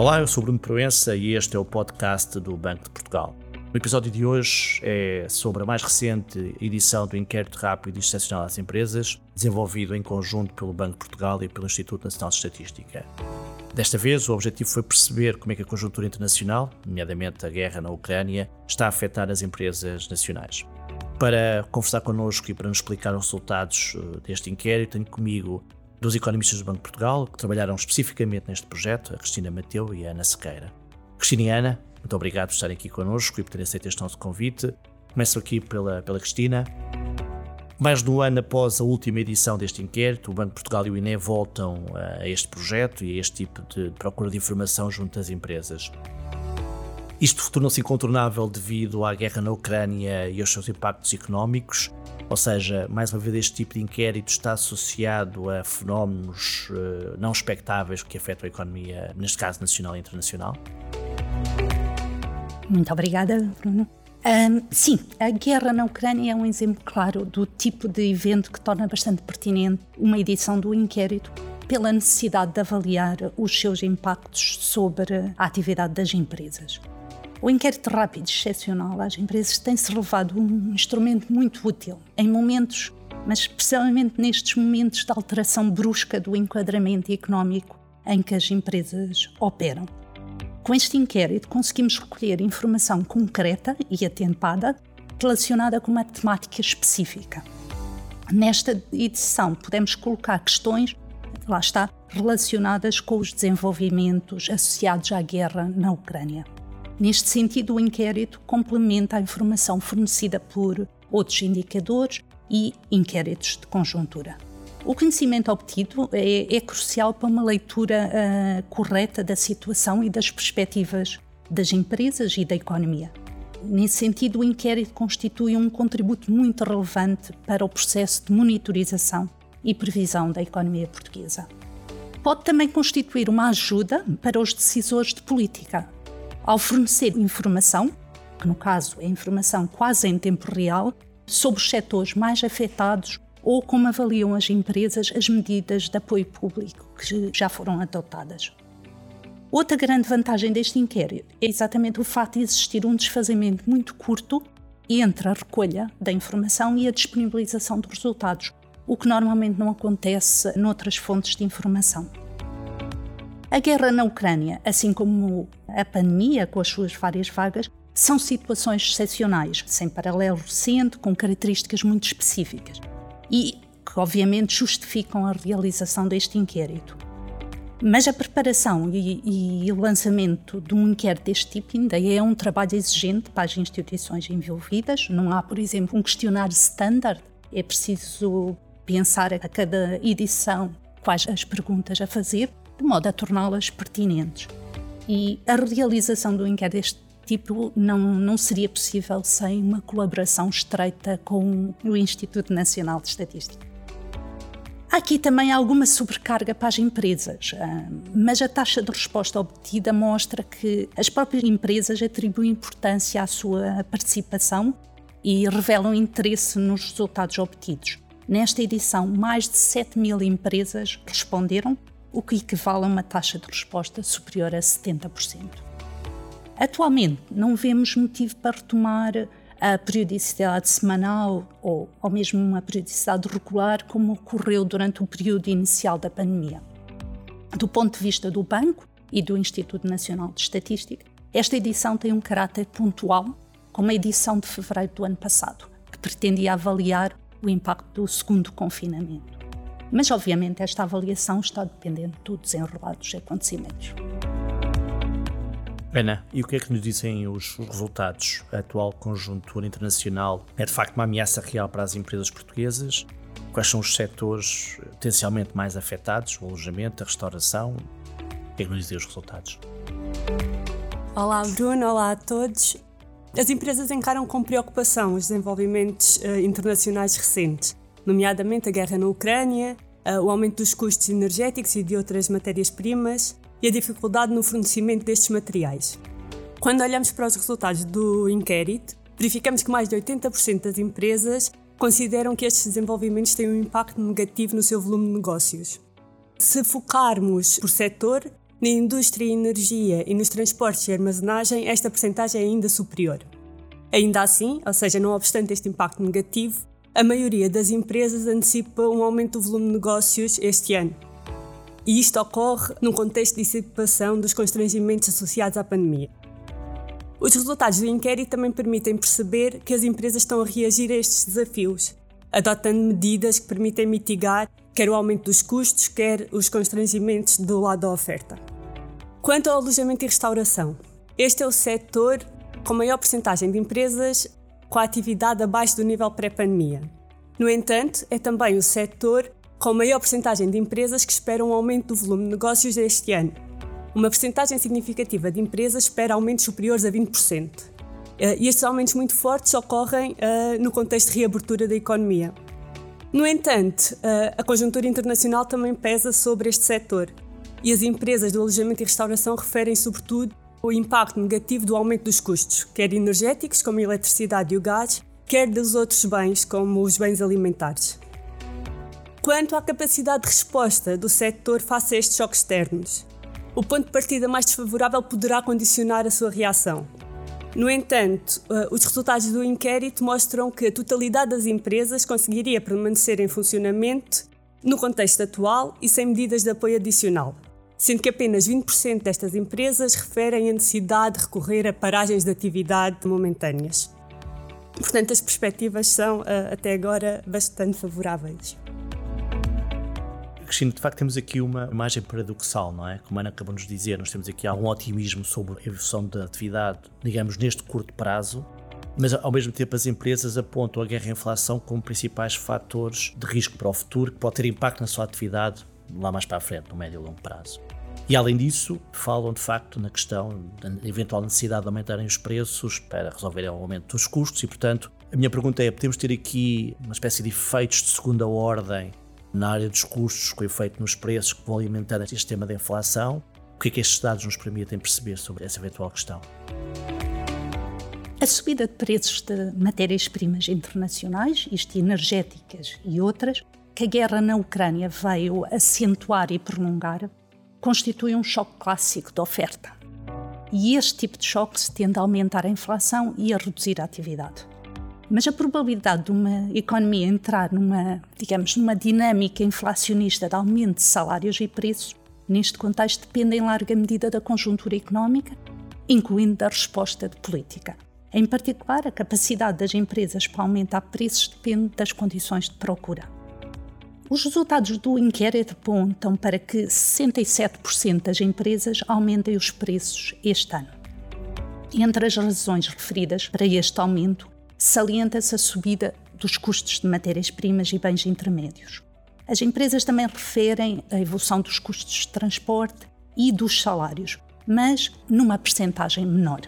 Olá, eu sou Bruno Proença e este é o podcast do Banco de Portugal. O episódio de hoje é sobre a mais recente edição do Inquérito Rápido e Excepcional às Empresas, desenvolvido em conjunto pelo Banco de Portugal e pelo Instituto Nacional de Estatística. Desta vez, o objetivo foi perceber como é que a conjuntura internacional, nomeadamente a guerra na Ucrânia, está a afetar as empresas nacionais. Para conversar connosco e para nos explicar os resultados eh, deste inquérito, tenho comigo dois economistas do Banco de Portugal que trabalharam especificamente neste projeto, a Cristina Mateu e a Ana Sequeira. Cristina e Ana, muito obrigado por estarem aqui connosco e por terem aceito este nosso convite. Começo aqui pela, pela Cristina. Mais de um ano após a última edição deste inquérito, o Banco de Portugal e o INE voltam a este projeto e a este tipo de procura de informação junto às empresas. Isto tornou-se incontornável devido à guerra na Ucrânia e aos seus impactos económicos, ou seja, mais uma vez este tipo de inquérito está associado a fenómenos uh, não expectáveis que afetam a economia, neste caso nacional e internacional? Muito obrigada, Bruno. Um, sim, a guerra na Ucrânia é um exemplo claro do tipo de evento que torna bastante pertinente uma edição do inquérito pela necessidade de avaliar os seus impactos sobre a atividade das empresas. O inquérito rápido excepcional às empresas tem-se revelado um instrumento muito útil em momentos, mas especialmente nestes momentos de alteração brusca do enquadramento económico em que as empresas operam. Com este inquérito, conseguimos recolher informação concreta e atempada relacionada com uma temática específica. Nesta edição, podemos colocar questões, lá está, relacionadas com os desenvolvimentos associados à guerra na Ucrânia. Neste sentido, o inquérito complementa a informação fornecida por outros indicadores e inquéritos de conjuntura. O conhecimento obtido é, é crucial para uma leitura uh, correta da situação e das perspectivas das empresas e da economia. Nesse sentido, o inquérito constitui um contributo muito relevante para o processo de monitorização e previsão da economia portuguesa. Pode também constituir uma ajuda para os decisores de política, ao fornecer informação, que no caso é informação quase em tempo real, sobre os setores mais afetados ou como avaliam as empresas as medidas de apoio público que já foram adotadas. Outra grande vantagem deste inquérito é exatamente o fato de existir um desfazimento muito curto entre a recolha da informação e a disponibilização dos resultados, o que normalmente não acontece noutras fontes de informação. A guerra na Ucrânia, assim como a pandemia com as suas várias vagas, são situações excepcionais, sem paralelo recente, com características muito específicas e que, obviamente, justificam a realização deste inquérito. Mas a preparação e, e, o lançamento de um inquérito deste tipo ainda é um trabalho exigente para as instituições envolvidas. Não há, por exemplo, um questionário standard. É preciso pensar a cada edição quais as perguntas a fazer, de modo a torná-las pertinentes. E a realização do inquérito deste tipo não, não seria possível sem uma colaboração estreita com o Instituto Nacional de Estatística. Há aqui também alguma sobrecarga para as empresas, ah, mas a taxa de resposta obtida mostra que as próprias empresas atribuem importância à sua participação e revelam interesse nos resultados obtidos. Nesta edição, mais de 7 mil empresas responderam, o que equivale a uma taxa de resposta superior a 70%. Atualmente, não vemos motivo para retomar a periodicidade semanal ou, ou mesmo uma periodicidade regular, como ocorreu durante o período inicial da pandemia. Do ponto de vista do Banco e do Instituto Nacional de Estatística, esta edição tem um caráter pontual, como a edição de fevereiro do ano passado, que pretendia avaliar o impacto do segundo confinamento. Mas, obviamente, esta avaliação está dependente do desenrolar dos acontecimentos. Ana, e o que é que nos dizem os resultados? A atual conjuntura internacional é de facto uma ameaça real para as empresas portuguesas? Quais são os setores potencialmente mais afetados? O alojamento, a restauração? O que é que nos dizem os resultados? Olá, Bruno. Olá a todos. As empresas encaram com preocupação os desenvolvimentos uh, internacionais recentes, nomeadamente a guerra na Ucrânia, o aumento dos custos energéticos e de outras matérias-primas, e a dificuldade no fornecimento destes materiais. Quando olhamos para os resultados do inquérito, verificamos que mais de 80% das empresas consideram que estes desenvolvimentos têm um impacto negativo no seu volume de negócios. Se focarmos por setor, Na indústria e energia e nos transportes e armazenagem, esta percentagem é ainda superior. Ainda assim, ou seja, não obstante este impacto negativo, a maioria das empresas antecipa um aumento do volume de negócios este ano. E isto ocorre num contexto de dissipação dos constrangimentos associados à pandemia. Os resultados do inquérito também permitem perceber que as empresas estão a reagir a estes desafios, adotando medidas que permitem mitigar quer o aumento dos custos, quer os constrangimentos do lado da oferta. Quanto ao alojamento e restauração, este é o setor com maior porcentagem de empresas com a atividade abaixo do nível pré-pandemia. No entanto, é também o setor com maior porcentagem de empresas que esperam um aumento do volume de negócios este ano. Uma porcentagem significativa de empresas espera aumentos superiores a 20%. Eh, e estes aumentos muito fortes ocorrem uh, no contexto de reabertura da economia. No entanto, uh, a conjuntura internacional também pesa sobre este setor e as empresas do alojamento e restauração referem sobretudo o impacto negativo do aumento dos custos, quer energéticos, como a eletricidade e o gás, quer dos outros bens, como os bens alimentares. Quanto à capacidade de resposta do setor face a estes choques externos, o ponto de partida mais desfavorável poderá condicionar a sua reação. No entanto, eh, os resultados do inquérito mostram que a totalidade das empresas conseguiria permanecer em funcionamento no contexto atual e sem medidas de apoio adicional, sendo que apenas 20% destas empresas referem a necessidade de recorrer a paragens de atividade momentâneas. Portanto, as perspectivas são, eh, até agora, bastante favoráveis. Cristina, de facto temos aqui uma imagem paradoxal, não é? Como a Ana acabou de nos dizer, nós temos aqui algum otimismo sobre a evolução da atividade, digamos, neste curto prazo, mas ao mesmo tempo as empresas apontam a guerra e a inflação como principais fatores de risco para o futuro que pode ter impacto na sua atividade lá mais para a frente, no médio e longo prazo. E além disso, falam de facto na questão da eventual necessidade de aumentarem os preços para resolverem o aumento dos custos e, portanto, a minha pergunta é: podemos ter aqui uma espécie de efeitos de segunda ordem na área dos custos, com efeito nos preços que vão alimentar este sistema de inflação. O que é que estes dados nos permitem perceber sobre essa eventual questão? A subida de preços de matérias-primas internacionais, isto energéticas e outras, que a guerra na Ucrânia veio acentuar e prolongar, constitui um choque clássico de oferta. E este tipo de choques tende a aumentar a inflação e a reduzir a atividade. Mas a probabilidade de uma economia entrar numa, digamos, numa dinâmica inflacionista de aumento de salários e preços, neste contexto, depende em larga medida da conjuntura económica, incluindo da resposta de política. Em particular, a capacidade das empresas para aumentar preços depende das condições de procura. Os resultados do inquérito apontam para que 67% das empresas aumentem os preços este ano. Entre as razões referidas para este aumento salienta-se a subida dos custos de matérias-primas e bens intermédios. As empresas também referem a evolução dos custos de transporte e dos salários, mas numa percentagem menor.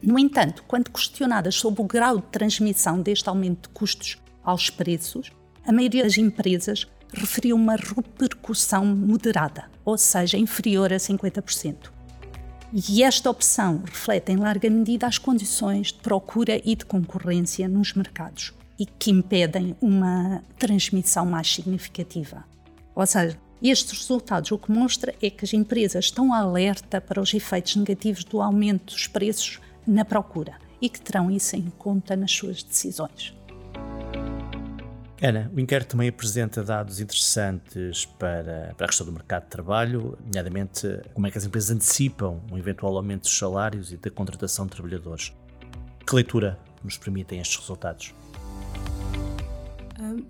No entanto, quando questionadas sobre o grau de transmissão deste aumento de custos aos preços, a maioria das empresas referiu uma repercussão moderada, ou seja, inferior a 50%. E esta opção reflete em larga medida as condições de procura e de concorrência nos mercados e que impedem uma transmissão mais significativa. Ou seja, estes resultados o que mostra é que as empresas estão alerta para os efeitos negativos do aumento dos preços na procura e que terão isso em conta nas suas decisões. Ana, o inquérito também apresenta dados interessantes para, para a questão do mercado de trabalho, nomeadamente como é que as empresas antecipam um eventual aumento dos salários e da contratação de trabalhadores. Que leitura nos permitem estes resultados?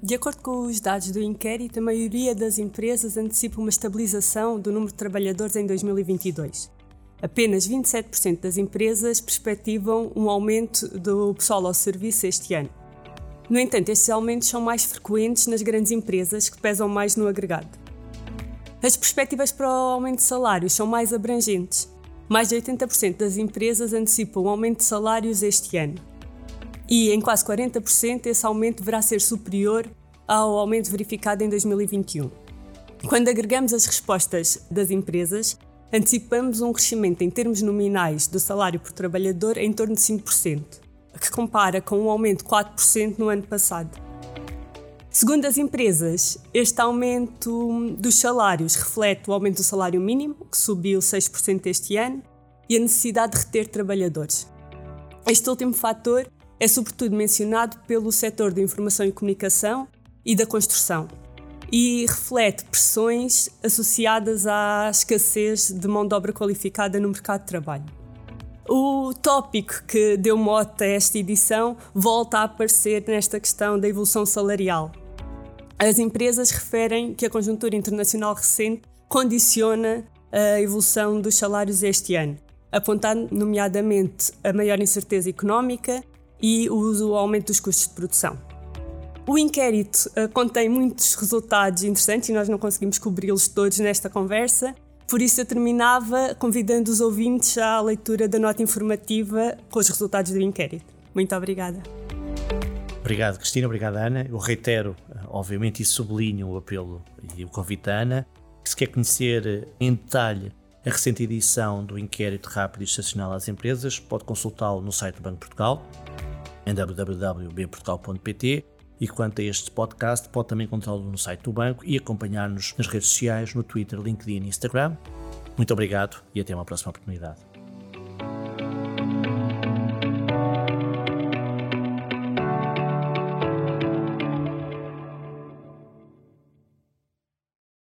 De acordo com os dados do inquérito, a maioria das empresas antecipa uma estabilização do número de trabalhadores em 2022. Apenas 27% das empresas perspectivam um aumento do pessoal ao serviço este ano. No entanto, estes aumentos são mais frequentes nas grandes empresas, que pesam mais no agregado. As perspectivas para o aumento de salários são mais abrangentes. Mais de 80% das empresas antecipam um aumento de salários este ano. E em quase 40% esse aumento deverá ser superior ao aumento verificado em 2021. Quando agregamos as respostas das empresas, antecipamos um crescimento em termos nominais do salário por trabalhador em torno de 5% que compara com um aumento de 4% no ano passado. Segundo as empresas, este aumento dos salários reflete o aumento do salário mínimo, que subiu 6% este ano, e a necessidade de reter trabalhadores. Este último fator é sobretudo mencionado pelo setor da informação e comunicação e da construção e reflete pressões associadas à escassez de mão de obra qualificada no mercado de trabalho. O tópico que deu mote a esta edição volta a aparecer nesta questão da evolução salarial. As empresas referem que a conjuntura internacional recente condiciona a evolução dos salários este ano, apontando nomeadamente a maior incerteza económica e o aumento dos custos de produção. O inquérito uh, contém muitos resultados interessantes e nós não conseguimos cobri-los todos nesta conversa. Por isso, eu terminava convidando os ouvintes à leitura da nota informativa com os resultados do inquérito. Muito obrigada. Obrigado, Cristina. Obrigado, Ana. Eu reitero, eh, obviamente, e sublinho o apelo e o convite da Ana. Que se quer conhecer eh, em detalhe a recente edição do inquérito rápido e estacional às empresas, pode consultá-lo no site do Banco Portugal, em www.bportugal.pt e quanto a este podcast, pode também encontrá-lo no site do banco e acompanhar-nos nas redes sociais, no Twitter, LinkedIn e Instagram. Muito obrigado e até uma próxima oportunidade.